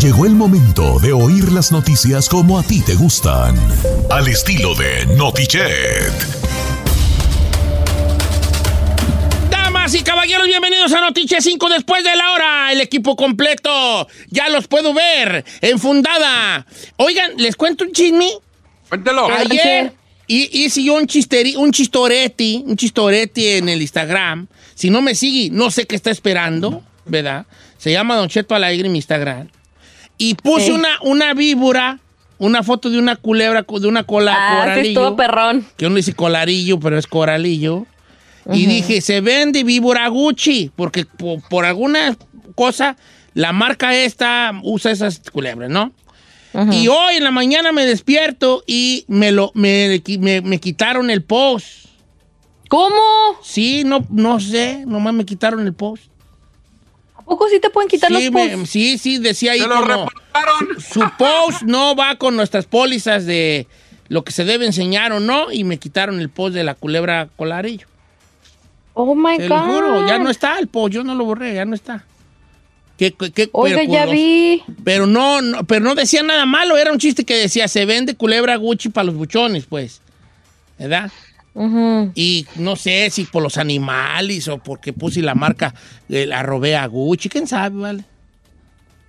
Llegó el momento de oír las noticias como a ti te gustan. Al estilo de Notichet. Damas y caballeros, bienvenidos a Notiche 5 después de la hora. El equipo completo. Ya los puedo ver. Enfundada. Oigan, ¿les cuento un chisme? Cuéntelo. Ayer y, hice yo un, chisteri, un chistoreti, un chistoreti en el Instagram. Si no me sigue, no sé qué está esperando, ¿verdad? Se llama Don Cheto Alegre en mi Instagram. Y puse una, una víbora, una foto de una culebra, de una cola Ah, coralillo. estuvo perrón. que uno dice colarillo, pero es coralillo. Y dije, se vende víbora Gucci, porque po- por, alguna cosa la marca esta usa esas culebras, ¿no? Y hoy en la mañana me despierto y me, lo, me, me- me quitaron el post. ¿Cómo? Sí, no, no sé, nomás me quitaron el post. ¿A poco sí te pueden quitar Sí, los me- posts? sí, sí, decía ahí ¡Se lo como, reportaron! su post no va con nuestras pólizas de lo que se debe enseñar o no, y me quitaron el post de la culebra colarillo. Oh my Te God. lo juro, ya no está el post, yo no lo borré, ya no está. ¿Qué- qué- qué- Oiga, pero, ya vi. Pero no, no, pero no decía nada malo, era un chiste que decía, se vende culebra Gucci para los buchones, pues. ¿Verdad? Y no sé si por los animales o porque puse la marca, eh, la robé a Gucci, quién sabe, ¿vale?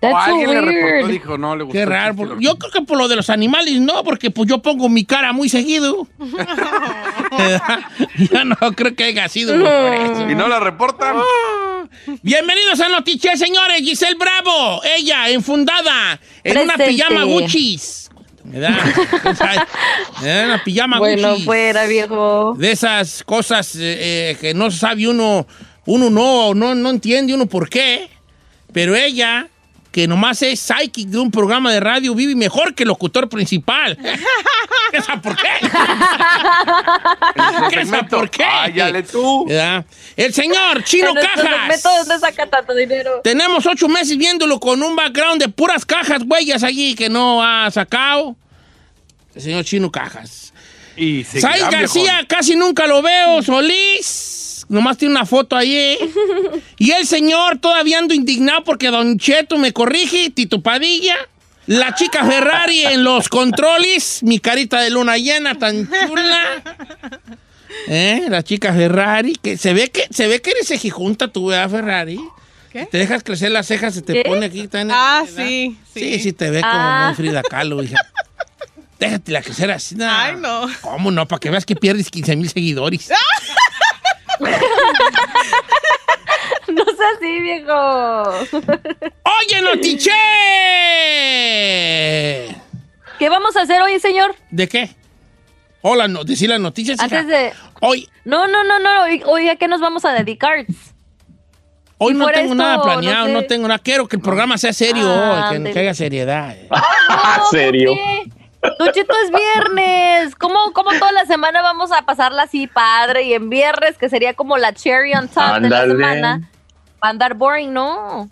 O That's so alguien le reportó, dijo, no le gustó. Qué raro. por- yo creo que por lo de los animales no, porque pues yo pongo mi cara muy seguido. Yo no creo que haya sido por eso. Y no la reportan. Bienvenidos a Notiche, señores. Giselle Bravo, ella, enfundada, en una Pijama Gucci. ¿Verdad? En una pijama Bueno, Gucci. fuera, viejo. De esas cosas eh, eh, que no sabe uno, uno no, no, no entiende uno por qué. Pero ella, que nomás es psychic de un programa de radio, vive mejor que el locutor principal. ¿Qué sabe por qué? ¿Qué sabe por qué? Áyale tú. El señor Chino En Cajas. segmento, ¿Dónde saca tanto dinero? Tenemos ocho meses viéndolo con un background de puras cajas, huellas allí que no ha sacado. El señor Chino Cajas. Y García, casi nunca lo veo. Solís, nomás tiene una foto ahí. Y el señor, todavía ando indignado porque Don Cheto me corrige. Tito Padilla. La chica Ferrari en los controles. Mi carita de luna llena, tan chula. ¿Eh? La chica Ferrari. Que se ve que, se ve que eres ejijunta tú, ¿verdad, Ferrari? ¿Qué? Te dejas crecer las cejas, se te ¿Qué? pone aquí. tan- Ah, ¿verdad? sí, Sí, sí. sí, te ve como Ah. muy Frida Kahlo, hija. Déjate la crecer así. no. Ay, no. ¿Cómo no? Para que veas que pierdes 15 mil seguidores. No sea así, viejo. ¡Oye, Notiche! ¿Qué vamos a hacer hoy, señor? ¿De qué? Hola, no, decir las noticias. hija. Antes de... Hoy, No, no, no, no. Hoy, hoy ¿a qué nos vamos a dedicar? hoy Si no tengo esto, nada no planeado, no, sé. tengo nada. Quiero que el programa sea serio Ah, hoy, que, ándele. que haya seriedad. ¿En serio? Don Cheto, es viernes. ¿Cómo, ¿Cómo toda la semana vamos a pasarla así padre? Y en viernes, que sería como la cherry on top de la semana. Va a andar boring, ¿no?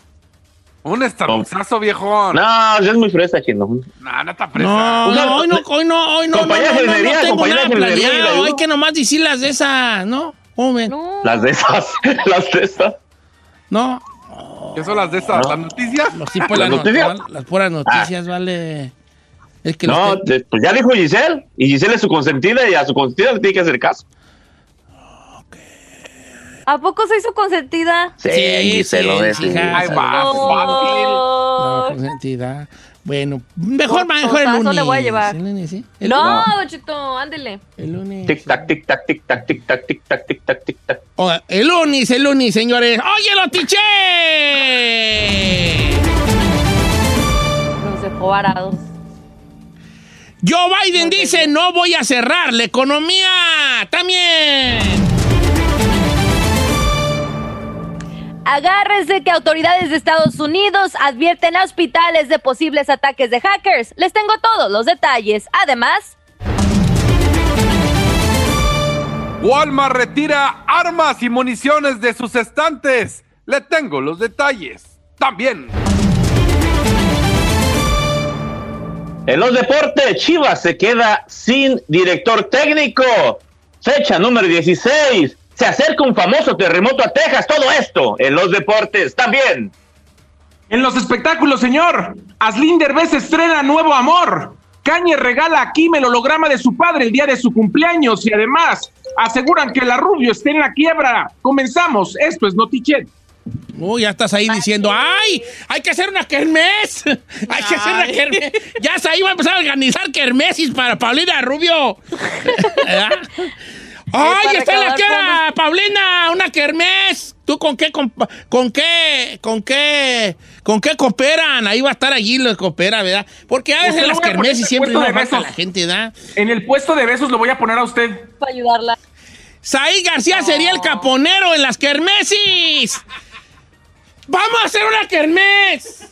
Un estarbuzazo, viejón. No, ya es muy fresa, chino. No, no está presa. No, no, hoy no, hoy no, hoy no, no, no, Compañía no, no, jardinería, no tengo nada planeado. Hay que nomás decir las de esas, ¿no? ¿Cómo ven? No. Las de esas, las de esas. No, ¿Qué son las de estas? No. ¿Las noticias? los tipos, ¿Las las, noticias? not- las puras noticias, vale. Es que los No, te- pues ya dijo Giselle. Y Giselle es su consentida y a su consentida le tiene que hacer caso. ¿A poco se hizo consentida? Sí, Giselle, lo es. sí. va, fácil. No, Oh. consentida. Bueno, mejor, Por mejor el lunes. le voy a llevar. El lunes, ¿sí? El No. Don Cheto, ándele. El lunes. Tic tac, tic tac, tic tac, tic tac, tic tac, tic tac, tic tac. Oh, el lunes, el lunes, señores. ¡Oye, lo tiché! Nos dejó varados. Joe Biden dice, no voy a cerrar la economía. También. Agárrense que autoridades de Estados Unidos advierten a hospitales de posibles ataques de hackers. Les tengo todos los detalles. Además, Walmart retira armas y municiones de sus estantes. Le tengo los detalles. También. En los deportes, Chivas se queda sin director técnico. Fecha número 16. Se acerca un famoso terremoto a Texas. Todo esto en los deportes también. En los espectáculos, señor, Aslin Derbez estrena Nuevo Amor. Cañe regala a Kim el holograma de su padre el día de su cumpleaños y además aseguran que la Rubio está en la quiebra. Comenzamos, esto es Notichet. Uy, ya estás ahí diciendo, ¡ay! Hay que hacer una kermés. hay que hacer una kermés. Ya se ahí va a empezar a organizar kermesis para Paulina Rubio. ¿Verdad? ¡Ay, está en la recaudar quiebra, Paulina! ¡Una kermés! ¿Tú con qué, con, con qué, con qué, con qué cooperan? Ahí va a estar allí lo que coopera, ¿verdad? Porque a veces las a kermesis siempre no besos. la gente, ¿verdad? En el puesto de besos lo voy a poner a usted. para ayudarla. Saí García sería el caponero en las kermesis. Vamos a hacer una kermés.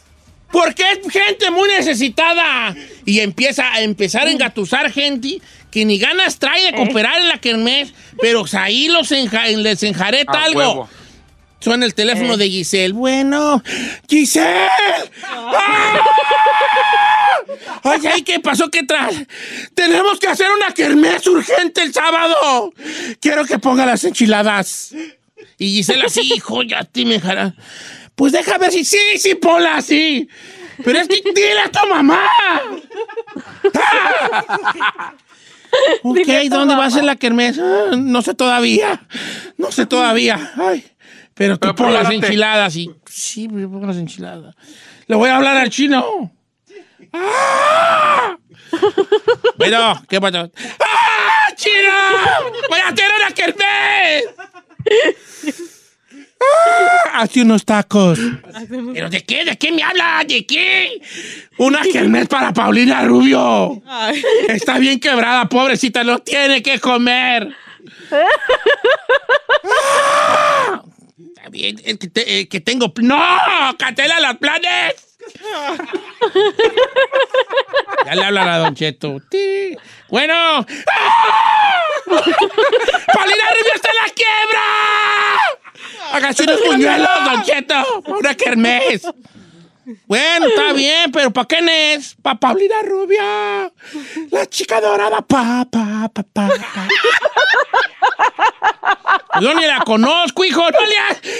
Porque es gente muy necesitada. Y empieza a empezar a engatusar gente que ni ganas trae de cooperar en la kermés. Pero ahí los enja- les enjareta A algo. huevo. Suena el teléfono de Giselle. Bueno, Giselle. ¡Ah! Ay, ay, ¿qué pasó? ¿Qué trae? Tenemos que hacer una kermés urgente el sábado. Quiero que ponga las enchiladas. Y Giselle así, hijo, ya te me dejará. Pues deja ver si sí, sí, ponla así. Pero es que dile a tu mamá. ¡Ah! Ok, ¿dónde va a ser la kermés? Ah, no sé todavía. No sé todavía. Ay, pero tú Pero pon las enchiladas y... Sí, me pongo las enchiladas. Le voy a hablar al chino. ¡Ah! Bueno, ¿qué pasó? ¡Ah, chino! ¡Voy a hacer una kermés! ¡Ah! Hace unos tacos. ¿Pero de qué? ¿De qué me habla? ¿De qué? Una kermés para Paulina Rubio. Está bien quebrada, pobrecita, no tiene que comer. ¡Ah! Está bien, es que, te- eh, que tengo... ¡No! ¡Catela los planes! ya le hablan a Don Cheto. Ti. Bueno. ¡Ah! ¡Paulina Rubio está en la quiebra! Hágase unos puñuelos, Don Cheto. para Una kermés. Bueno, está bien, pero ¿para quién es? Para Paulina Rubia. La chica dorada. Pa, pa, pa, pa, pa. Yo ni la conozco, hijo. No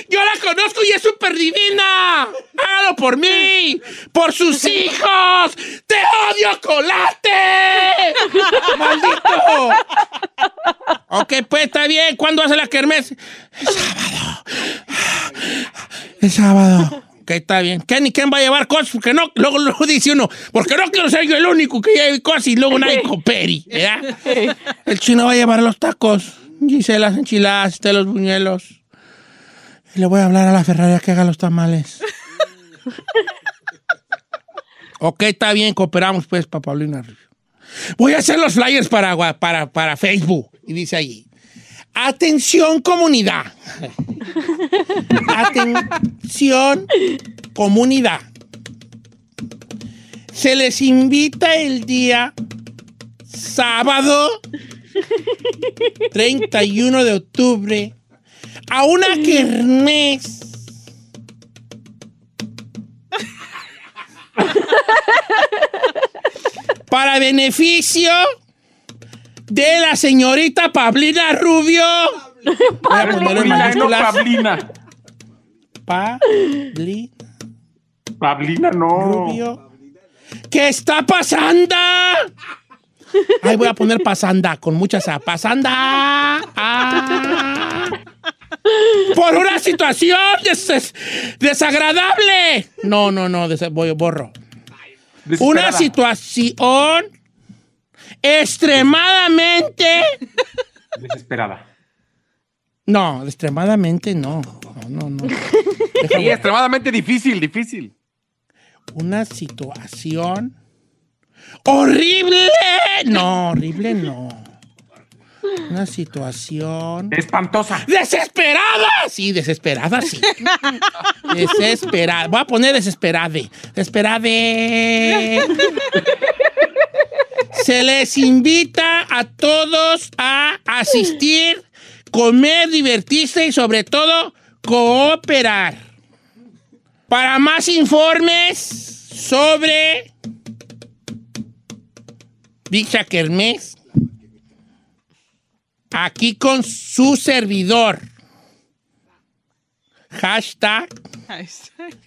Yo la conozco y es súper divina. Hágalo por mí. Por sus hijos. ¡Te odio, colate! ¡Maldito! Ok, pues está bien. ¿Cuándo hace la kermés? El sábado. El sábado. Ok, está bien. ¿Quién y quién va a llevar cosas? Porque no, luego, dice uno, porque no quiero ser yo el único que lleve cosas y luego nadie coopere. ¿verdad? El chino va a llevar los tacos. Giselle las enchiladas, usted los buñuelos. Y le voy a hablar a la Ferrari que haga los tamales. ok, está bien, cooperamos pues para Paulina Rubio. Voy a hacer los flyers para, para, para Facebook. Y dice allí. Atención comunidad. Atención comunidad. Se les invita el día sábado 31 de octubre a una kermés. Para beneficio de la señorita Pablina Rubio. Pablina. Pablina. Pablina Pablina, no. Rubio. ¿Qué está pasando? Ay, voy a poner pasanda con muchas A. Pasanda. Ah. Por una situación des- desagradable. No, no, no, voy, borro. Una situación extremadamente. Desesperada. No, extremadamente no. No, no, no. Sí, extremadamente difícil, difícil. Una situación horrible. No, horrible no. Una situación Espantosa. desesperada. Sí, desesperada, sí. Desesperada. Voy a poner desesperade. Desesperade. Se les invita a todos a asistir, comer, divertirse y sobre todo cooperar. Para más informes sobre dicha kermés, aquí con su servidor. Hashtag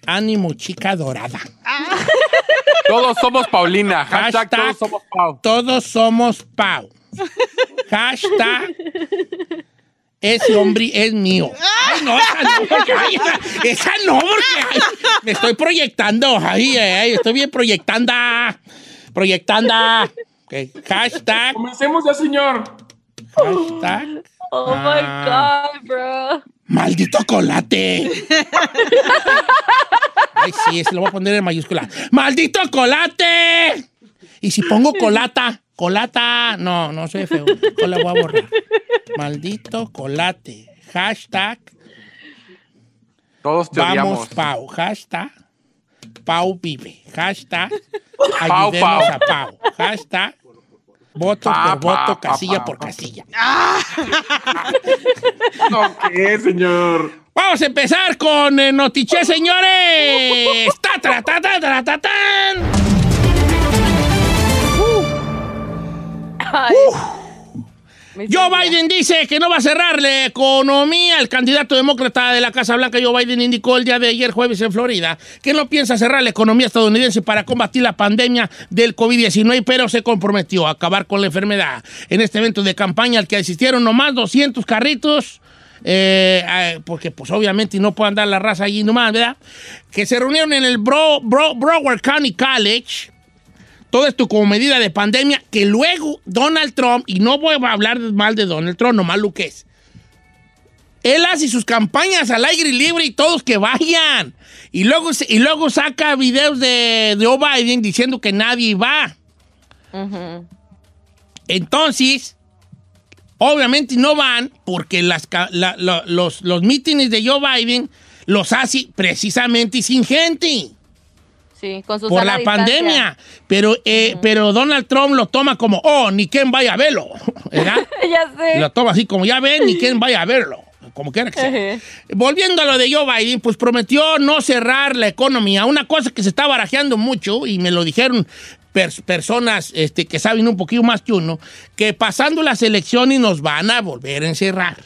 ánimo chica dorada. Todos somos Paulina. Hashtag, Hashtag todos somos Pau. Todos somos Pau. Hashtag ese hombre es mío. Ay, no, esa no, porque, ay, esa, esa no, porque ay, me estoy proyectando. Ay, ay, ay, estoy bien proyectando. Proyectando. Ok, Hashtag, Comencemos ya, señor. hashtag, Oh Ah. my God, bro. maldito colate. Ay, sí, ese lo voy a poner en mayúscula. ¡Maldito colate! Y si pongo colata, colata, no, no soy feo. La voy a borrar. Maldito colate. Hashtag Todos te vamos odiamos. Pau. Hashtag Pau vive. Hashtag Pau, Pau. a Pau. Hashtag voto Pa, por voto, pa, casilla pa, por pa. casilla. No, ¿qué, señor? Vamos a empezar con eh, Notiche, señores. Ta, ta, ta, ta, ta, ta, tan. Ay. Me Joe. Biden dice que no va a cerrar la economía. El candidato demócrata de la Casa Blanca, Joe Biden, indicó el día de ayer jueves en Florida que no piensa cerrar la economía estadounidense para combatir la pandemia del COVID-19, pero se comprometió a acabar con la enfermedad. En este evento de campaña al que asistieron nomás 200 carritos, eh, eh, porque pues obviamente no pueden dar la raza allí nomás, ¿verdad? Que se reunieron en el Bro- Bro- Broward County College. Todo esto como medida de pandemia que luego Donald Trump, y no voy a hablar mal de Donald Trump, nomás lo que es. Él hace sus campañas al aire libre y todos que vayan. Y luego, y luego saca videos de, de Joe Biden diciendo que nadie va. Entonces, obviamente no van porque las, ca- la- la- los, los mítines de Joe Biden los hace precisamente sin gente Sí, con su por la distancia. pandemia. Pero, eh, pero Donald Trump lo toma como, oh, ni quien vaya a verlo. ¿Verdad? ya sé. lo toma así como, ya ven, ni quien vaya a verlo. Como quiera que sea. Volviendo a lo de Joe Biden, pues prometió no cerrar la economía. Una cosa que se está barajeando mucho, y me lo dijeron pers- personas este, que saben un poquito más que uno, que pasando las elecciones nos van a volver a encerrar.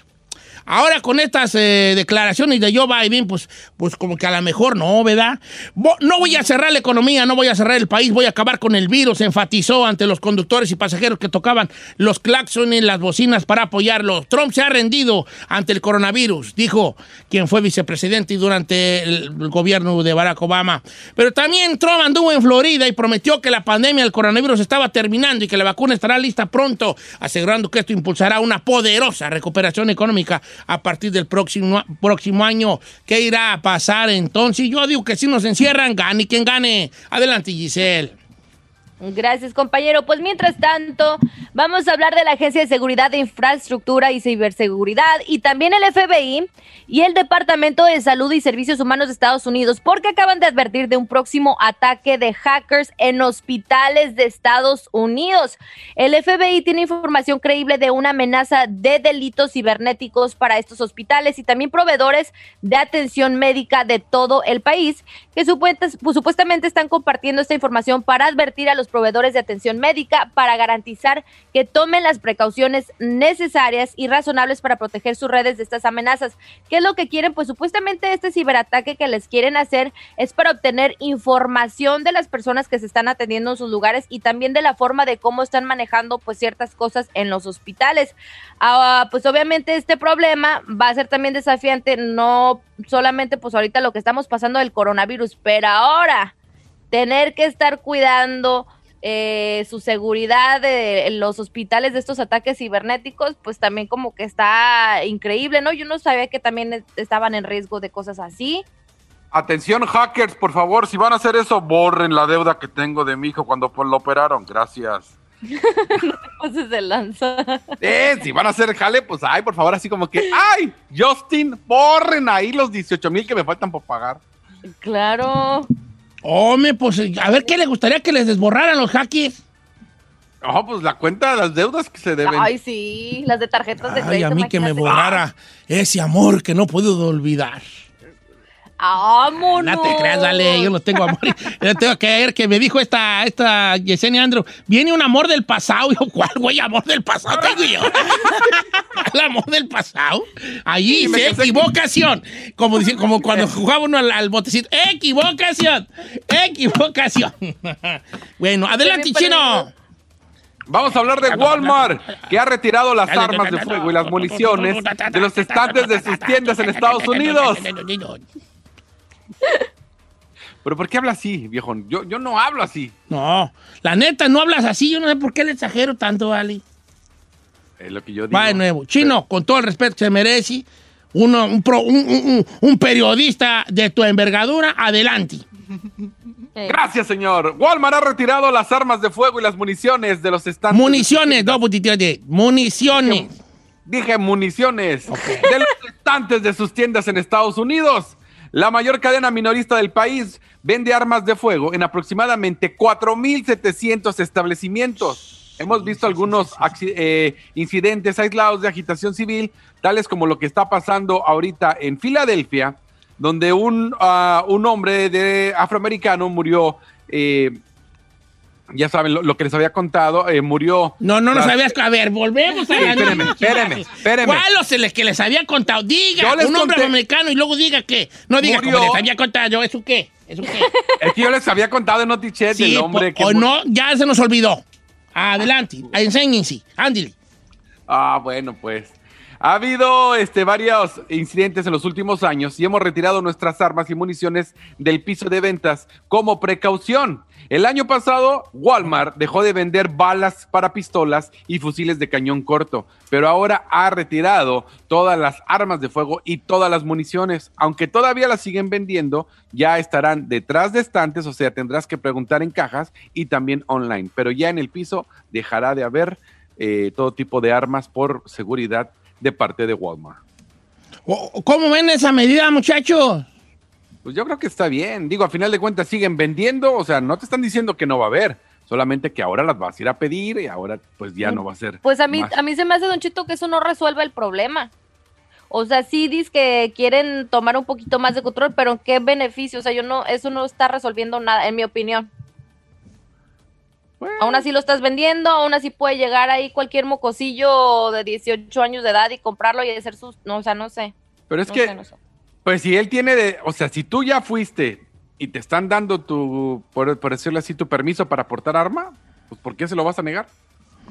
Ahora con estas eh, declaraciones de Joe Biden, pues, pues como que a lo mejor no, ¿verdad? Bo- no voy a cerrar la economía, no voy a cerrar el país, voy a acabar con el virus, enfatizó ante los conductores y pasajeros que tocaban los claxones, las bocinas para apoyarlo. Trump se ha rendido ante el coronavirus, dijo quien fue vicepresidente durante el gobierno de Barack Obama. Pero también Trump anduvo en Florida y prometió que la pandemia del coronavirus estaba terminando y que la vacuna estará lista pronto, asegurando que esto impulsará una poderosa recuperación económica a partir del próximo, próximo año. ¿Qué irá a pasar entonces? Yo digo que si nos encierran, gane quien gane. Adelante, Giselle. Gracias, compañero. Pues mientras tanto, vamos a hablar de la Agencia de Seguridad de Infraestructura y Ciberseguridad y también el FBI y el Departamento de Salud y Servicios Humanos de Estados Unidos, porque acaban de advertir de un próximo ataque de hackers en hospitales de Estados Unidos. El FBI tiene información creíble de una amenaza de delitos cibernéticos para estos hospitales y también proveedores de atención médica de todo el país que pues, supuestamente están compartiendo esta información para advertir a los proveedores de atención médica para garantizar que tomen las precauciones necesarias y razonables para proteger sus redes de estas amenazas. ¿Qué es lo que quieren? Pues supuestamente este ciberataque que les quieren hacer es para obtener información de las personas que se están atendiendo en sus lugares y también de la forma de cómo están manejando pues ciertas cosas en los hospitales. Ah, pues obviamente este problema va a ser también desafiante, no solamente pues ahorita lo que estamos pasando del coronavirus, pero ahora tener que estar cuidando eh, su seguridad de los hospitales de estos ataques cibernéticos, pues también como que está increíble, ¿no? Yo no sabía que también estaban en riesgo de cosas así. Atención hackers, por favor, si van a hacer eso, borren la deuda que tengo de mi hijo cuando pues, lo operaron. Gracias. no te de lanza. Eh, si van a hacer jale, pues ay, por favor, así como que, ay, Justin, borren ahí los 18 mil que me faltan por pagar. Claro. Hombre, pues a ver qué le gustaría que les desborraran los hackers. Oh, pues la cuenta de las deudas que se deben. Ay, sí, las de tarjetas de crédito. Ay, a mí que me borrara ese amor que no puedo olvidar. ¡Vámonos! No te creas, dale, yo no tengo amor. yo tengo que ver que me dijo esta, esta Yesenia Andro, viene un amor del pasado. yo, ¿cuál güey amor del pasado tengo yo? ¿El amor del pasado? Allí dice equivocación. Como, dice, como cuando jugaba uno al, botecito. ¡Equivocación! ¡Equivocación! bueno, adelante, chino. Vamos a hablar de Walmart, que ha retirado las armas de fuego y las municiones de los estantes de sus tiendas en Estados Unidos. Pero ¿por qué habla así, viejo? Yo, yo no hablo así. No, la neta, no hablas así. Yo no sé por qué le exagero tanto, Ali. Es lo que yo digo. Va de nuevo. Chino, con todo el respeto que se merece, uno, un, un periodista de tu envergadura, adelante. Gracias, señor. Walmart ha retirado las armas de fuego y las municiones de los estantes. Municiones, no, de municiones. Dije, municiones de los estantes de sus tiendas en Estados Unidos. La mayor cadena minorista del país vende armas de fuego en aproximadamente 4.700 establecimientos. Hemos visto algunos eh, incidentes aislados de agitación civil, tales como lo que está pasando ahorita en Filadelfia, donde un, uh, un hombre de afroamericano murió. Eh, ya saben lo, que les había contado, eh, murió. No, no nos habías. A ver, volvemos a la Espéreme, espéreme, espéreme. ¿Cuál los que les había contado? Diga, un hombre afroamericano y luego diga que. No diga como les había contado. ¿Eso qué? ¿Eso qué? Es que yo les había contado en Notichet sí, el hombre que. O no, ya se nos olvidó. Adelante, enséñense, Andy. Ah, bueno, pues. Ha habido este, varios incidentes en los últimos años y hemos retirado nuestras armas y municiones del piso de ventas como precaución. El año pasado, Walmart dejó de vender balas para pistolas y fusiles de cañón corto, pero ahora ha retirado todas las armas de fuego y todas las municiones. Aunque todavía las siguen vendiendo, ya estarán detrás de estantes, o sea, tendrás que preguntar en cajas y también online. Pero ya en el piso dejará de haber eh, todo tipo de armas por seguridad de parte de Walmart. ¿Cómo ven esa medida, muchachos? Pues yo creo que está bien. Digo, a final de cuentas siguen vendiendo, o sea, no te están diciendo que no va a haber, solamente que ahora las vas a ir a pedir y ahora pues ya no va a ser. Pues a mí, a mí se me hace, Don Chito, que eso no resuelve el problema. O sea, sí dices que quieren tomar un poquito más de control, pero ¿qué beneficio? O sea, yo no, eso no está resolviendo nada, en mi opinión. Aún así lo estás vendiendo, aún así puede llegar ahí cualquier mocosillo de 18 años de edad y comprarlo y hacer sus... No, o sea, no sé. Pero es que, pues si él tiene de... O sea, si tú ya fuiste y te están dando tu, por, decirlo así, tu permiso para portar arma, pues ¿por qué se lo vas a negar?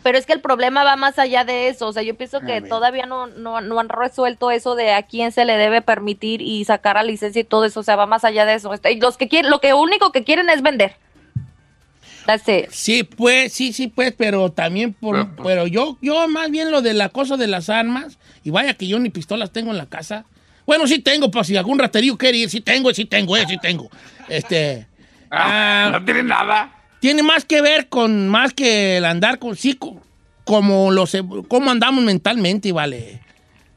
Pero es que el problema va más allá de eso. O sea, yo pienso que todavía no, no, no, han resuelto eso de a quién se le debe permitir y sacar la licencia y todo eso. O sea, va más allá de eso. Este, los que quieren, lo que único que quieren es vender. Sí, pues, sí, sí, pues, pero también por, pero, yo, yo más bien lo de la cosa de las armas, y vaya que yo ni pistolas tengo en la casa. Bueno, sí tengo, pues si algún raterío quiere ir, sí tengo, sí tengo, eh, sí tengo. Este. Ah, no tiene nada. Tiene más que ver con más que el andar con sí, como los cómo andamos mentalmente, vale.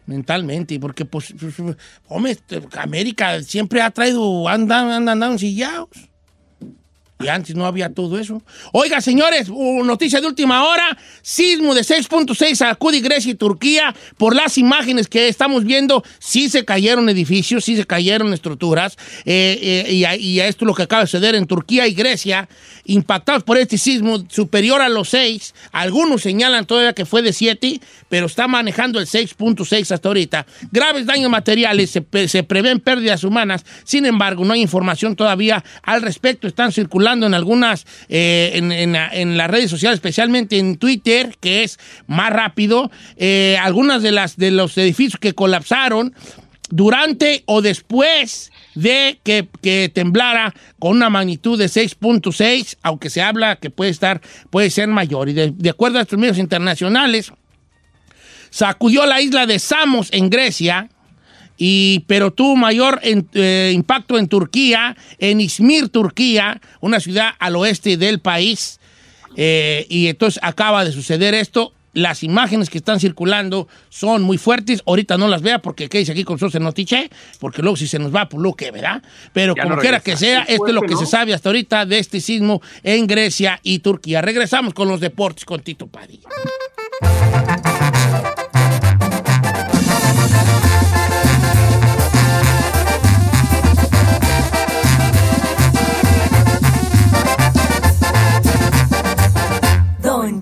Mentalmente, porque pues, pues hombre, este, América siempre ha traído, andan, andan, andan sillados. Y antes no había todo eso. Oiga, señores, noticia de última hora. Sismo de 6.6 sacude Grecia y Turquía. Por las imágenes que estamos viendo, sí se cayeron edificios, sí se cayeron estructuras. Eh, eh, y, a, y, esto es lo que acaba de suceder en Turquía y Grecia, impactados por este sismo superior a los 6. Algunos señalan todavía que fue de 7, pero está manejando el 6.6 hasta ahorita. Graves daños materiales, se prevén pérdidas humanas. Sin embargo, no hay información todavía al respecto. Están circulando en algunas, eh, en, las redes sociales, especialmente en Twitter, que es más rápido, eh, algunas de, las, de los edificios que colapsaron durante o después de que, que, temblara con una magnitud de 6.6, aunque se habla que puede estar, puede ser mayor. Y de acuerdo a estos medios internacionales, sacudió la isla de Samos en Grecia, y, pero tuvo mayor en, eh, impacto en Turquía, en Izmir, Turquía, una ciudad al oeste del país. Eh, y entonces acaba de suceder esto. Las imágenes que están circulando son muy fuertes. Ahorita no las vea porque qué dice aquí con Sosa Notiche, porque luego si se nos va, pues lo que verá. Pero ya como no quiera que sea, esto fuerte, es lo que ¿no? se sabe hasta ahorita de este sismo en Grecia y Turquía. Regresamos con los deportes con Tito Padilla.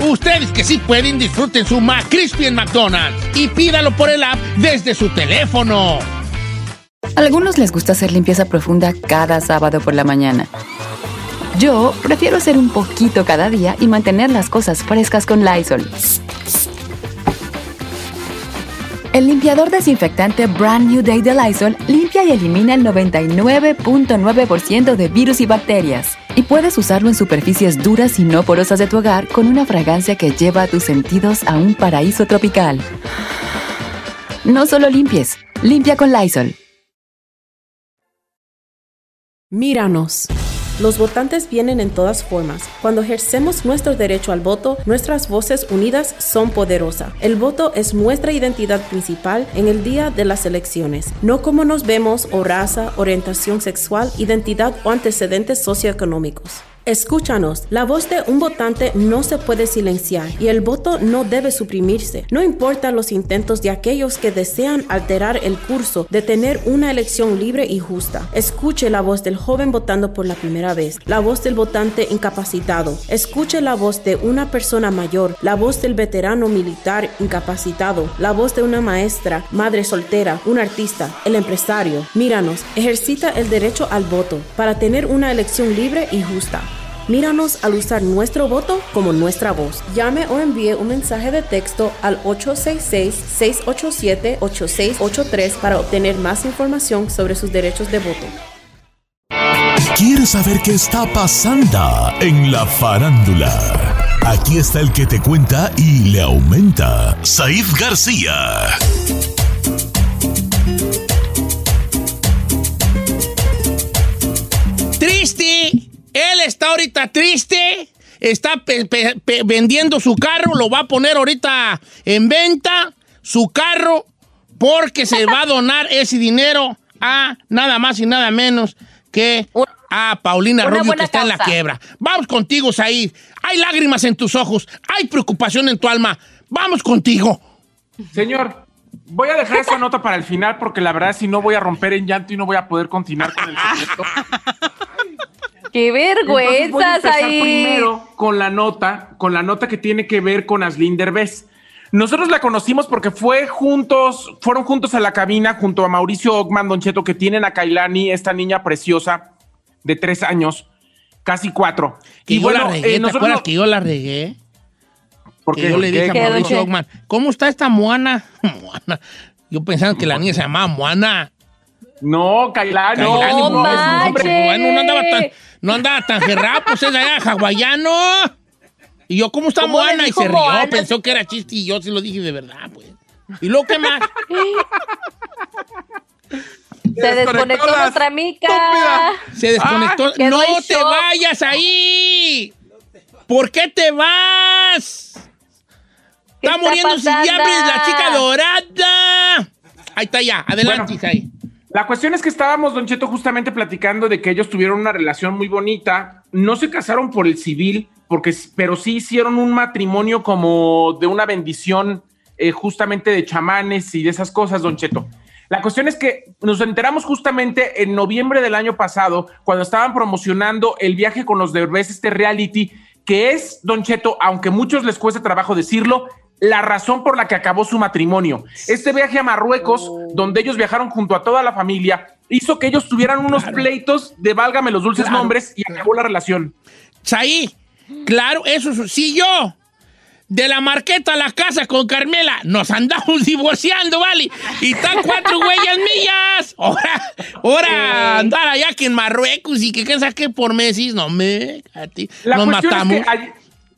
Ustedes que sí pueden, disfruten su McCrispy en McDonald's y pídalo por el app desde su teléfono. A algunos les gusta hacer limpieza profunda cada sábado por la mañana. Yo prefiero hacer un poquito cada día y mantener las cosas frescas con Lysol. El limpiador desinfectante Brand New Day de Lysol limpia y elimina el 99.9% de virus y bacterias. Y puedes usarlo en superficies duras y no porosas de tu hogar con una fragancia que lleva a tus sentidos a un paraíso tropical. No solo limpies, limpia con Lysol. Míranos. Los votantes vienen en todas formas. Cuando ejercemos nuestro derecho al voto, nuestras voces unidas son poderosas. El voto es nuestra identidad principal en el día de las elecciones, no como nos vemos o raza, orientación sexual, identidad o antecedentes socioeconómicos. Escúchanos, la voz de un votante no se puede silenciar y el voto no debe suprimirse. No importa los intentos de aquellos que desean alterar el curso de tener una elección libre y justa. Escuche la voz del joven votando por la primera vez, la voz del votante incapacitado. Escuche la voz de una persona mayor, la voz del veterano militar incapacitado, la voz de una maestra, madre soltera, un artista, el empresario. Míranos, ejercita el derecho al voto para tener una elección libre y justa. Míranos al usar nuestro voto como nuestra voz. Llame o envíe un mensaje de texto al 866-687-8683 para obtener más información sobre sus derechos de voto. ¿Quieres saber qué está pasando en la farándula? Aquí está el que te cuenta y le aumenta, Saif García. Triste. Él está ahorita triste. Está pe- pe- pe- vendiendo su carro. Lo va a poner ahorita en venta. Su carro. Porque se va a donar ese dinero a nada más y nada menos que a Paulina Una Rubio que está en la quiebra. Vamos contigo, Said. Hay lágrimas en tus ojos. Hay preocupación en tu alma. Vamos contigo. Señor, voy a dejar esa nota para el final porque la verdad si no voy a romper en llanto y no voy a poder continuar con el segmento. ¡Qué Entonces voy a empezar ahí! primero con la nota, con la nota que tiene que ver con Aslin Derbez. Nosotros la conocimos porque fue juntos, fueron juntos a la cabina junto a Mauricio Ogman, Don Cheto, que tienen a Kailani, esta niña preciosa de tres años, casi cuatro. Que y yo la bueno, regué. eh, ¿Te acuerdas no- que yo la regué? porque que yo le dije a ¿Qué, don Mauricio? Ogman, ¿cómo está esta Moana? Moana. Yo pensaba que la niña se llamaba Moana. No, Kailani. No Kailani, un nombre bueno, no andaba tan, no andaba tan gerrado, pues es allá hawaiano. Y yo, ¿cómo está ¿Cómo Moana? Y se rió, Moana? pensó que era chiste y yo sí lo dije de verdad, pues. ¿Y luego qué más? Se desconectó nuestra mica. Se desconectó. quedó ¡No te shock. vayas ahí! ¿Por qué te vas? ¿Qué Está está muriendo pasando? Silviambres, la chica dorada. Ahí está ya, adelante, Bueno. Isaí. La cuestión es que estábamos, Don Cheto, justamente platicando de que ellos tuvieron una relación muy bonita. No se casaron por el civil, porque, pero sí hicieron un matrimonio como de una bendición, eh, justamente de chamanes y de esas cosas, Don Cheto. La cuestión es que nos enteramos justamente en noviembre del año pasado, cuando estaban promocionando el viaje con los Derbez, este reality, que es, Don Cheto, aunque muchos les cuesta trabajo decirlo, la razón por la que acabó su matrimonio. Este viaje a Marruecos, donde ellos viajaron junto a toda la familia, hizo que ellos tuvieran unos pleitos de válgame los dulces Claro. nombres y acabó la relación. Saí, claro, eso es- si yo de la marqueta a la casa con Carmela nos andamos divorciando, ¿vale? Y están cuatro huellas mías. Ahora, ahora andar allá que en Marruecos y que qué saqué por meses, no me, a ti, La nos cuestión matamos. es que ayer,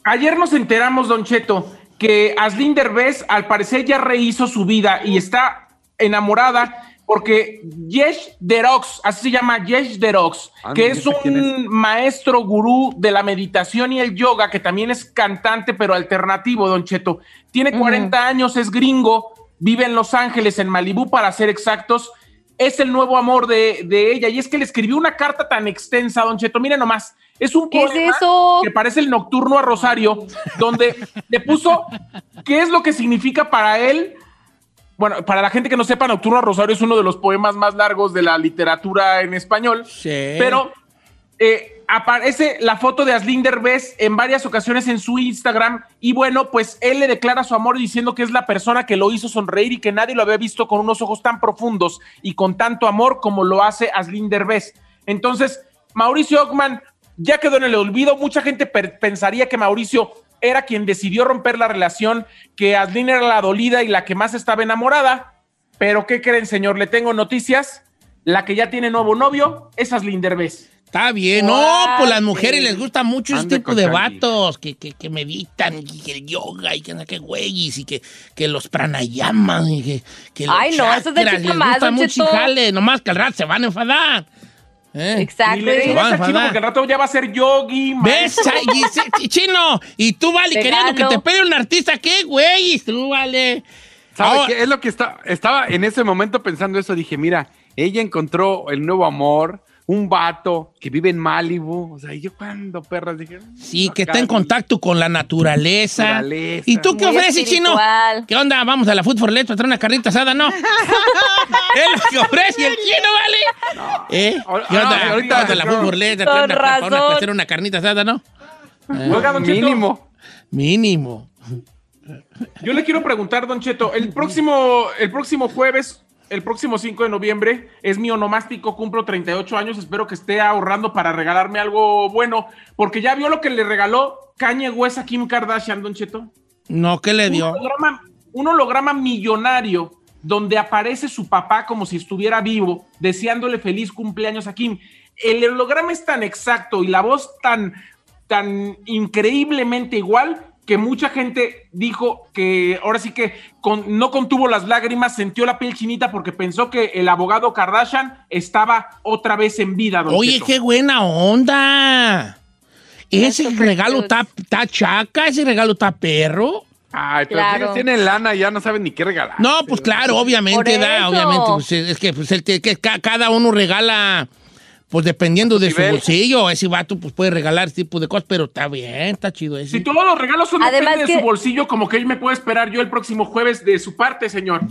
ayer nos enteramos, Don Cheto, que Aslin Derbez al parecer ya rehizo su vida y está enamorada porque Yesh Derox, así se llama Yesh Derox, Ah, que es un maestro gurú de la meditación y el yoga, que también es cantante, pero alternativo, Don Cheto. Tiene 40 años, es gringo, vive en Los Ángeles, en Malibú, para ser exactos. Es el nuevo amor de, de ella. Y es que le escribió una carta tan extensa, Don Cheto. Mire nomás, es un ¿Qué es poema eso? que parece el nocturno a Rosario, donde le puso qué es lo que significa para él. Bueno, para la gente que no sepa, Nocturno a Rosario es uno de los poemas más largos de la literatura en español. Sí. Pero eh, aparece la foto de Aslin Derbez en varias ocasiones en su Instagram y bueno, pues él le declara su amor diciendo que es la persona que lo hizo sonreír y que nadie lo había visto con unos ojos tan profundos y con tanto amor como lo hace Aslin Derbez. Entonces, Mauricio Ockman ya quedó en el olvido. Mucha gente pensaría que Mauricio era quien decidió romper la relación, que Aslin era la dolida y la que más estaba enamorada. Pero ¿qué creen, señor? Le tengo noticias. La que ya tiene nuevo novio es Aslin Derbez. Está bien, no, pues las mujeres les gusta mucho ese tipo de vatos que, que, que meditan y que el yoga y que no qué güeyes y que, que los pranayamas y que, que los Ay, no, eso es de chica les más, gusta mucho y jale, nomás que al rato se van a enfadar. ¿Eh? Exacto. Y le digas Chino porque al rato ya va a ser yogi. Y Chino, y tú, vale, queriendo que te pegue un artista, ¿qué, güey? Tú, vale. ¿Sabe Ahora- qué? Es lo que está, estaba en ese momento pensando eso. Dije, mira, ella encontró el nuevo amor, un vato que vive en Malibu. O sea, ¿y yo cuando, perras? Dije, Sí, no, que está en contacto con la naturaleza. Naturaleza. ¿Y tú qué Muy ofreces, Chino? ¿Qué onda? Vamos a la Food for Less para traer una carnita asada, ¿no? es lo que ofrece el Chino, ¿vale? ¿Eh? Ahora- ¿Qué onda? ahorita- Ahorita vamos a la Food for Less a traer una, para una- hacer una carnita asada, ¿no? Oiga, Don Cheto, Mínimo. Mínimo. yo le quiero preguntar, Don Cheto, el próximo, el próximo jueves, el próximo 5 de noviembre, es mi onomástico, cumplo 38 años, espero que esté ahorrando para regalarme algo bueno, porque ya vio lo que le regaló Kanye West a Kim Kardashian, Don Cheto. No, ¿qué le Un dio? holograma, un holograma millonario donde aparece su papá como si estuviera vivo, deseándole feliz cumpleaños a Kim. el holograma es tan exacto y la voz tan, tan increíblemente igual que mucha gente dijo que ahora sí que con- no contuvo las lágrimas, sintió la piel chinita porque pensó que el abogado Kardashian estaba otra vez en vida. don Oye, Cheto. qué buena onda. Ese regalo está está chaca, ese regalo está perro. Ay, pero Claro. ellos tienen lana, ya no saben ni qué regalar. No, pues claro, obviamente, da, obviamente. pues, es que, pues, el que- que ca- cada uno regala, pues dependiendo de su bolsillo. Ese vato pues puede regalar ese tipo de cosas, pero está bien, está chido ese. Si todos los regalos son Además depende de su bolsillo, como que él me puede esperar yo el próximo jueves de su parte, señor.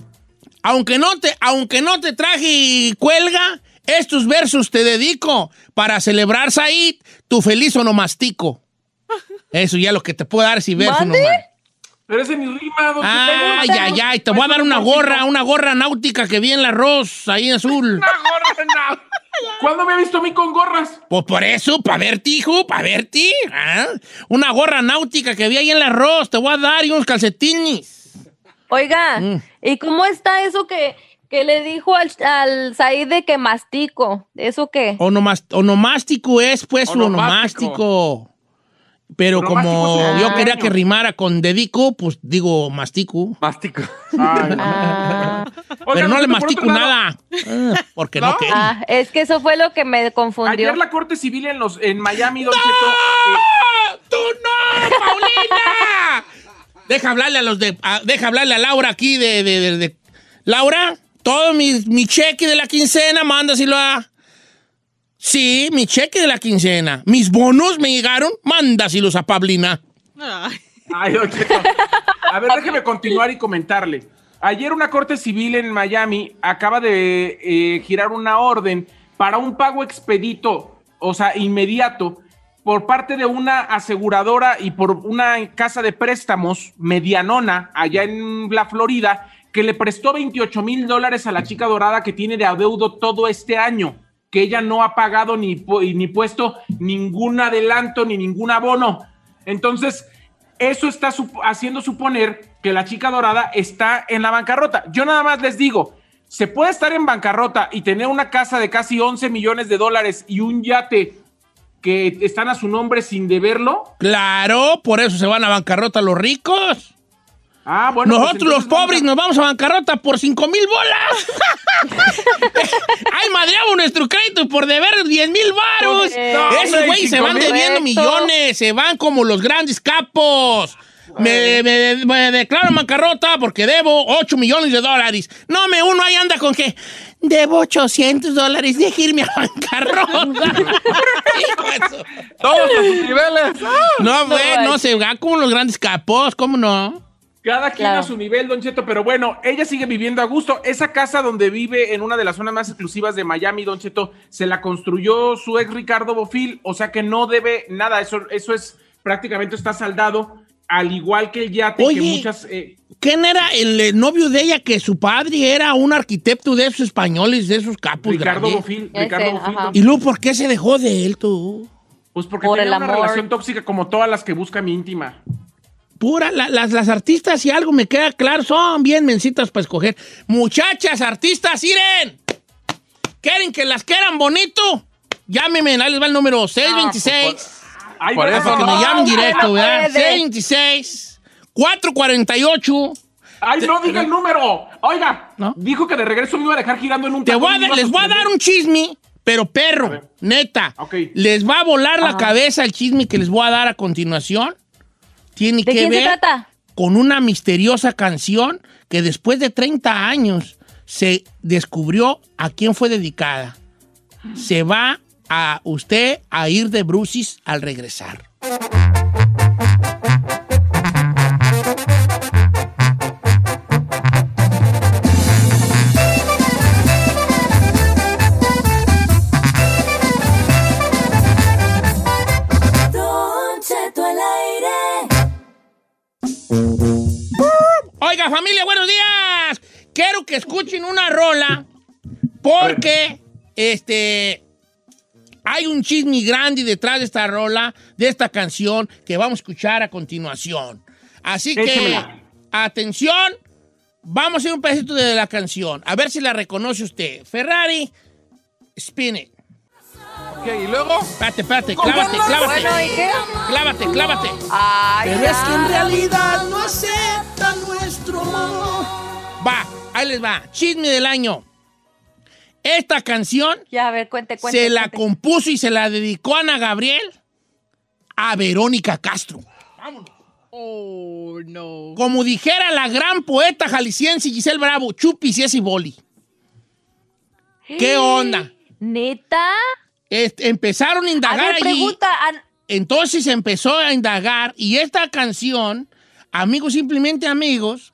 Aunque no te, aunque no te traje cuelga, estos versos te dedico para celebrar, Said, tu feliz onomastico. Eso ya lo que te puedo dar ese verso ¿Mande? nomás. Pero ese ni rima, don Ay, Cheto. ay, ay, te voy a dar una gorra, una gorra náutica que vi en la arroz, ahí azul. Una gorra, no. ¿Cuándo me ha visto a mí con gorras? Pues por eso, para verte, hijo, para verte. ¿ah? Una gorra náutica que vi ahí en el arroz, te voy a dar y unos calcetines. Oiga, Mm. ¿y cómo está eso que, que le dijo al, al Said de que mastico? ¿Eso qué? Onomas- onomástico es, pues, Onomástico. onomástico. Pero como yo quería que rimara con dedico, pues digo mastico. Ay, Ah, Pero Oiga, no le por mastico nada. Ah, Porque no, ¿No? quería. ah, es que eso fue lo que me confundió. Ayer la Corte Civil en, los, en Miami, Don Cheto, eh, ¡Ah! ¡Tú no, Paulina! deja hablarle a los de. a- deja hablarle a Laura aquí de. de- de- de- Laura, todo mi, mi cheque de la quincena, mándaselo a. Sí, mi cheque de la quincena. Mis bonos me llegaron, mándaselos a Pablina. Ay. A ver, déjeme continuar y comentarle. Ayer una corte civil en Miami acaba de eh, girar una orden para un pago expedito, o sea, inmediato, por parte de una aseguradora y por una casa de préstamos medianona allá en la Florida que le prestó 28 mil dólares a la chica dorada que tiene de adeudo todo este año, que ella no ha pagado ni, ni puesto ningún adelanto ni ningún abono. Entonces, eso está sup- haciendo suponer que la chica dorada está en la bancarrota. Yo nada más les digo, se puede estar en bancarrota y tener una casa de casi 11 millones de dólares y un yate que están a su nombre sin deberlo. Claro, por eso se van a bancarrota los ricos. Ah, bueno. pues Nosotros los pobres a- nos vamos a bancarrota por 5 mil bolas. Nuestro crédito por deber 10 mil varos. No, Esos güeyes se 5,000. van debiendo millones, se van como los grandes capos. Me, me- me declaro en bancarrota porque debo 8 millones de dólares. No, me uno ahí anda con que debo 800 dólares, deje irme a bancarrota. De Todos sus niveles. no, güey, no, se van como los grandes capos, ¿cómo no? Cada quien Claro. a su nivel, Don Cheto, pero bueno, ella sigue viviendo a gusto. Esa casa donde vive en una de las zonas más exclusivas de Miami, Don Cheto, se la construyó su ex Ricardo Bofil, o sea que no debe nada, eso, eso es prácticamente está saldado, al igual que el yate Oye. que muchas... eh, ¿Quién era el novio de ella? Que su padre era un arquitecto de esos españoles, de esos capos Ricardo grandes. Bofil, Ese, Ricardo Bofil. Don- ¿Y luego por qué se dejó de él, tú? pues porque Por tenía una amor. relación tóxica como todas las que busca mi íntima. Pura, la- las, las artistas, si algo me queda claro, son bien mencitas para escoger. Muchachas, artistas, Iren. ¿Quieren que las quieran bonito? Llámeme, ahí les va el número 626. Ay, Por bueno, eso que no. me llamen directo, no ¿verdad? puede. 626 448 Ay, no diga el número. Oiga, ¿No? dijo que de regreso me iba a dejar girando en un Te voy a dar- les voy a dar un chisme, pero perro, neta. Ok. Les va a volar la cabeza el chisme que les voy a dar a continuación. Tiene ¿De que quién se ver trata? con una misteriosa canción que después de 30 años se descubrió a quién fue dedicada. Se va a usted a ir de brucis al regresar. Oiga, familia, buenos días. Quiero que escuchen una rola porque este hay un chisme grande detrás de esta rola, de esta canción que vamos a escuchar a continuación. Así que atención, vamos a hacer un pedacito de la canción, a ver si la reconoce usted. Ferrari, spin it. Ok, ¿y luego? Espérate, espérate, clávate, clávate. Bueno, ¿y qué? Clávate, clávate. Ay, Pero ya. es que en realidad no acepta nuestro amor. Va, ahí les va. Chisme del año. Esta canción Ya, a ver, cuente, cuente. se la cuente. compuso y se la dedicó Ana Gabriel a Verónica Castro. Oh, no. Como dijera la gran poeta jalisciense Giselle Bravo, chupis y ese boli. ¿Qué onda? ¿Neta? Este, empezaron a A indagar ver, allí. pregunta. Entonces empezó a indagar y esta canción, Amigos Simplemente Amigos,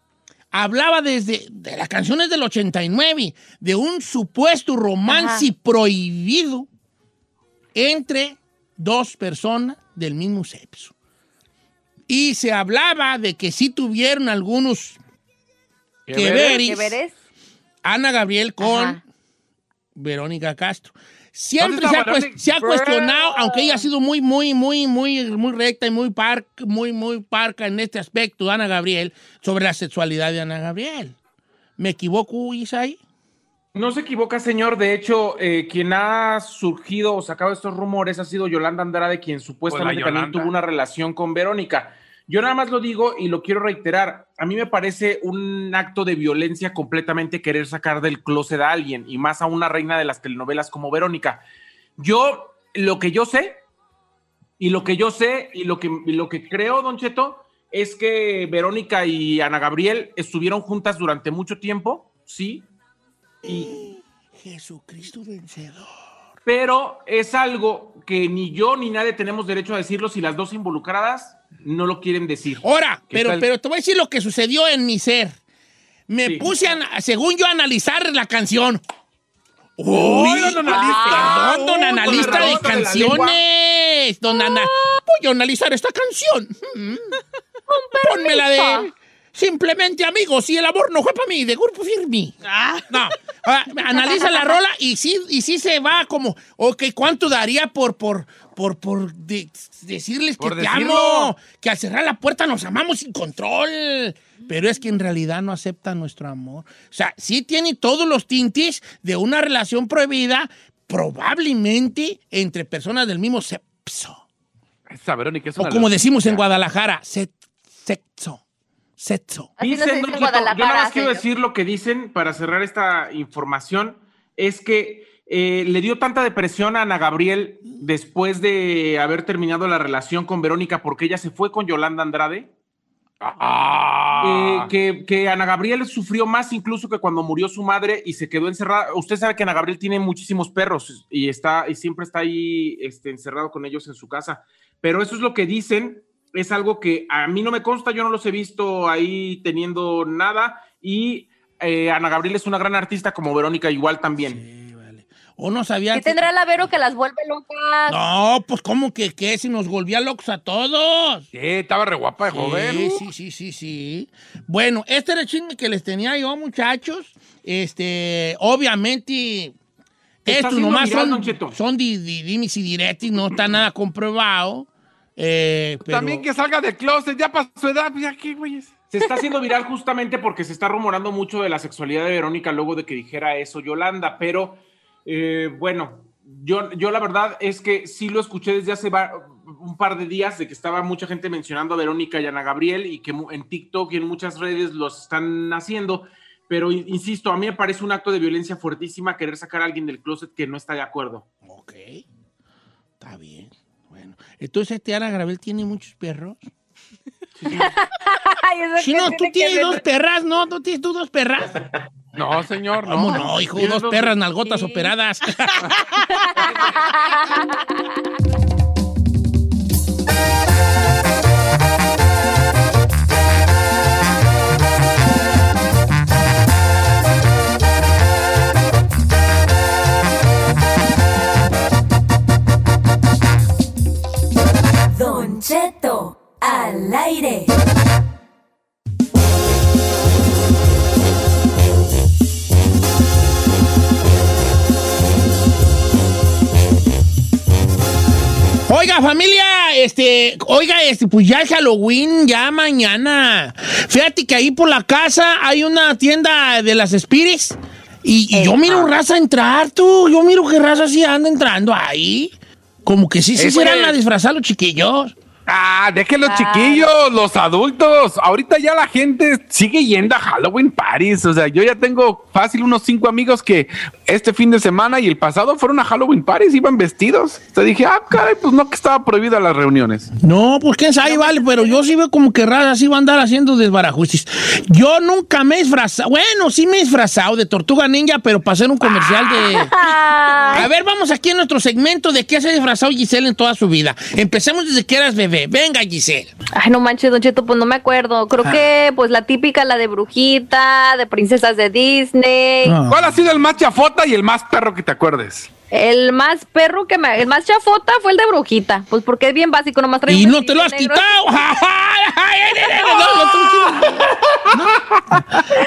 hablaba desde de las canciones del 89, de un supuesto romance Ajá. prohibido entre dos personas del mismo sexo. Y se hablaba de que sí tuvieron algunos ¿Qué que veres? Ana Gabriel con Ajá. Verónica Castro. Siempre ¿Dónde se ha, se cuestionado, aunque ella ha sido muy, muy, muy, muy, muy recta y muy, par- muy, muy parca en este aspecto, Ana Gabriel, sobre la sexualidad de Ana Gabriel. ¿Me equivoco, Isaí? No se equivoca, señor. De hecho, eh, quien ha surgido o sacado estos rumores ha sido Yolanda Andrade, quien supuestamente Pues la también tuvo una relación con Verónica. Yo nada más lo digo y lo quiero reiterar. A mí me parece un acto de violencia completamente querer sacar del closet a alguien y más a una reina de las telenovelas como Verónica. Yo, lo que yo sé, y lo que yo sé y lo que, y lo que creo, Don Cheto, es que Verónica y Ana Gabriel estuvieron juntas durante mucho tiempo, sí, y, Jesucristo vencedor. Pero es algo que ni yo ni nadie tenemos derecho a decirlo si las dos involucradas no lo quieren decir. Ahora, ¿Qué pero, tal? pero te voy a decir lo que sucedió en mi ser. Me Sí. puse, a, según yo, a analizar la canción. ¡Uy, Uy, don analista! Perdón, don ¡Uy, analista de rebota de canciones. Don Ana, voy a analizar esta canción. Mm. Pónmela de simplemente amigos y el amor no fue para mí, de Grupo Firmi. No, ah, analiza la rola y sí, y sí se va como, ok, ¿cuánto daría por, por, por, por de- decirles que te amo? Que al cerrar la puerta nos amamos sin control. Pero es que en realidad no acepta nuestro amor. O sea, sí tiene todos los tintes de una relación prohibida, probablemente entre personas del mismo sexo. Esa Verónica es O como decimos en Guadalajara, se- sexo. Sexo. Así no se Dicen, yo nada más quiero decir lo que dicen para cerrar esta información, es que eh, le dio tanta depresión a Ana Gabriel después de haber terminado la relación con Verónica porque ella se fue con Yolanda Andrade. Ah. eh, que, que Ana Gabriel sufrió más incluso que cuando murió su madre y se quedó encerrada. Usted sabe que Ana Gabriel tiene muchísimos perros y está y siempre está ahí este, encerrado con ellos en su casa. Pero eso es lo que dicen. Es algo que a mí no me consta, yo no los he visto ahí teniendo nada. Y eh, Ana Gabriel es una gran artista como Verónica, igual también. O no sabía ¿Qué tendrá la Vero que las vuelve locas? No, pues como que qué, si nos volvía locos a todos. Sí, estaba re guapa de joven. Sí, sí, sí, sí, sí. Bueno, este era el chisme que les tenía yo, muchachos. Este, obviamente, estos nomás son, son di, di- dimis y diretis, no está nada comprobado. Eh, pero- También que salga del closet, ya para su edad, pues, ya qué, güeyes. Se está haciendo viral justamente porque se está rumorando mucho de la sexualidad de Verónica luego de que dijera eso Yolanda, pero eh, bueno, yo, yo la verdad es que sí lo escuché desde hace un par de días de que estaba mucha gente mencionando a Verónica y Ana Gabriel y que en TikTok y en muchas redes los están haciendo, pero in- insisto, a mí me parece un acto de violencia fuertísima querer sacar a alguien del closet que no está de acuerdo. Ok, está bien. Bueno, entonces este Ana Gravel tiene muchos perros. Si qué no, tú tiene tienes dos perras, ¿no? ¿Tú tienes tú dos perras? No, señor, no. ¿Cómo no, hijo? Dos perras nalgotas operadas. al aire. Oiga, familia, este, oiga, este, pues ya es Halloween, ya mañana. Fíjate que ahí por la casa hay una tienda de las Spirits Y, y yo miro raza entrar, tú. Yo miro que raza sí anda entrando ahí. Como que sí, sí Ese- serán a disfrazar los chiquillos. Ah, dejen los chiquillos, los adultos. Ahorita ya la gente sigue yendo a Halloween parties. O sea, yo ya tengo fácil unos cinco amigos que este fin de semana y el pasado fueron a Halloween parties, iban vestidos. Te dije, ah, caray, pues no que estaba prohibida las reuniones. No, pues quién sabe, vale, pero yo sí veo como que raza sí va a andar haciendo desbarajustes. Yo nunca me he disfrazado, bueno, sí me he disfrazado de tortuga ninja, pero para hacer un comercial de... A ver, vamos aquí en nuestro segmento de qué se ha disfrazado Giselle en toda su vida. Empecemos desde que eras bebé. Venga, Giselle. Ay, no manches, Don Cheto, pues no me acuerdo. Creo Ah. que, pues la típica, la de brujita, de princesas de Disney. Ah. ¿Cuál ha sido el más chafota y el más perro que te acuerdes? El más perro que me. El más chafota fue el de brujita. Pues porque es bien básico, nomás trae Y un no te lo has quitado.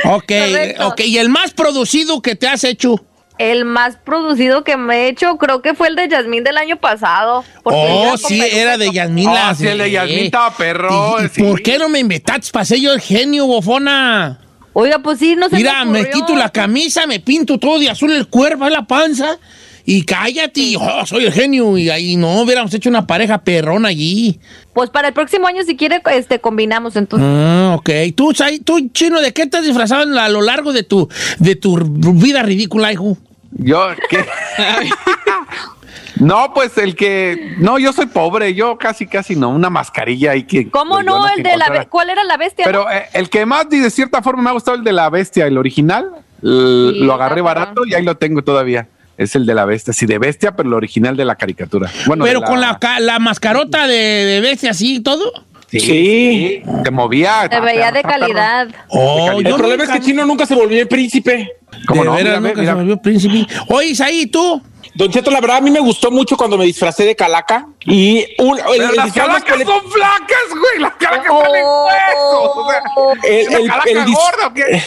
No, Ok, Correcto. ok. ¿Y el más producido que te has hecho? El más producido que me he hecho, creo que fue el de Yasmín del año pasado. Oh, sí, era de. Yasmín. Oh, sí, el de Yasmín estaba perro, ¿Y- y sí. ¿Por qué no me invitaste? Pasé yo el genio, bofona. Oiga, pues sí, no se Mira, me quito la camisa, me pinto todo de azul el cuerpo, la panza. Y cállate, oh, soy el genio. Y ahí no, hubiéramos hecho una pareja perrona allí. Pues para el próximo año, si quiere, este, combinamos entonces. Ah, ok. ¿Tú, tú, chino, ¿de qué te has disfrazado a lo largo de tu, de tu vida ridícula, hijo? Yo, ¿qué? no, pues el que. No, yo soy pobre, yo casi, casi no. Una mascarilla ahí que. ¿Cómo pues, no? El de la. encontrara. ¿Cuál era la bestia? Pero no? eh, el que más, de cierta forma, me ha gustado el de la bestia, el original. Sí, lo agarré barato y ahí lo tengo todavía. Es el de la bestia, sí, de bestia, pero el original de la caricatura. Bueno, Pero con la, ca- la mascarota de, de bestia así y todo. Sí, sí, te movía. Se veía de calidad. Oh, El yo problema nunca- es que Chino nunca se volvió príncipe. ¿Cómo de no? veras, Mira, ve, nunca mira. se volvió príncipe. Oye, Isaí, ¿tú? Don Cheto, la verdad, a mí me gustó mucho cuando me disfracé de calaca. Y un, el- Pero el las calacas pole- son flacas, güey. Las calacas salen huesos. O sea, El- ¿una el- calaca el gorda o qué?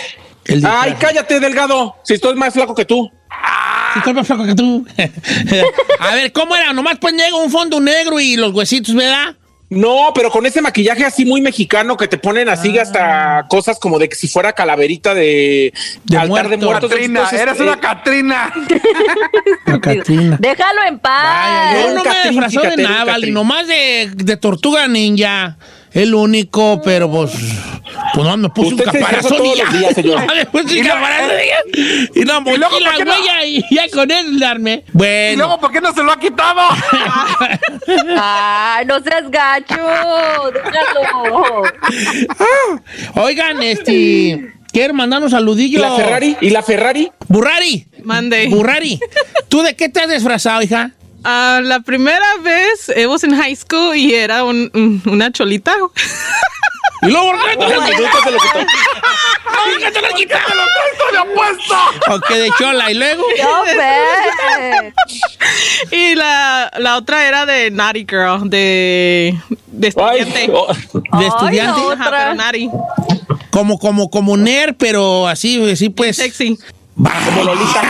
Ay, cállate, delgado. Si estoy más flaco que tú. Sí, estoy más flaco que tú. A ver, ¿cómo era? Nomás pues negro, un fondo negro y los huesitos, ¿verdad? No, pero con ese maquillaje así muy mexicano que te ponen así Ah. hasta cosas como de que si fuera calaverita de, altar de muertos. Catrina, Entonces, eres eh, una Catrina. Catrina. Déjalo en paz. Yo no me he Catrín, de nada, vale, Catrín. nomás de, de tortuga ninja. El único, pero pues. Pues no, me puse un caparazón y ya. días, señor. me puse un Y luego- caparazón y ya. Y una mochila, ¿por qué no? güey, ya- y ya con eso darme. Y Bueno. luego, ¿por qué no se lo ha quitado? Ay, no seas gacho. Déjalo. Oigan, este. Quiero mandar un ¿Y saludillo. la Ferrari? ¿Y la Ferrari? Burrari. Mande. Burrari. ¿Tú de qué te has disfrazado, hija? Ah, la primera vez, I was in high school y era un- un- una cholita. Y luego, ¿por qué te lo Ay, nunca se lo quitó. ¿Por qué te lo quitaron? ¡Estoy apuesto! Ok, de chola. Y luego. No, ve. Y la, la otra era de Naughty Girl, de, de estudiante. Ay, oh, De estudiante. no. Ajá, pero Naughty. Como, como, como nerd, pero así, así pues. Sexy. como Lolita.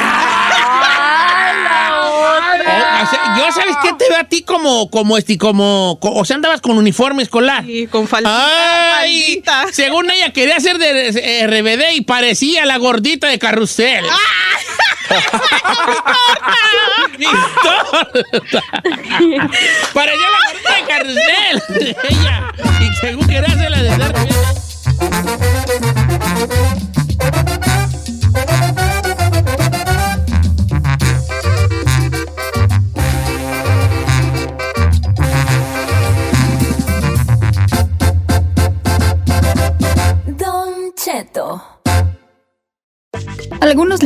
O sea, yo sabes que te veo a ti como, como este, como, co- o sea, andabas con uniforme escolar. Y con faldita. Ay, faldita. según ella quería ser de eh, RBD y parecía la gordita de carrusel. Torta. parecía la gordita de carrusel. ella. Y según quería hacer la de RBD.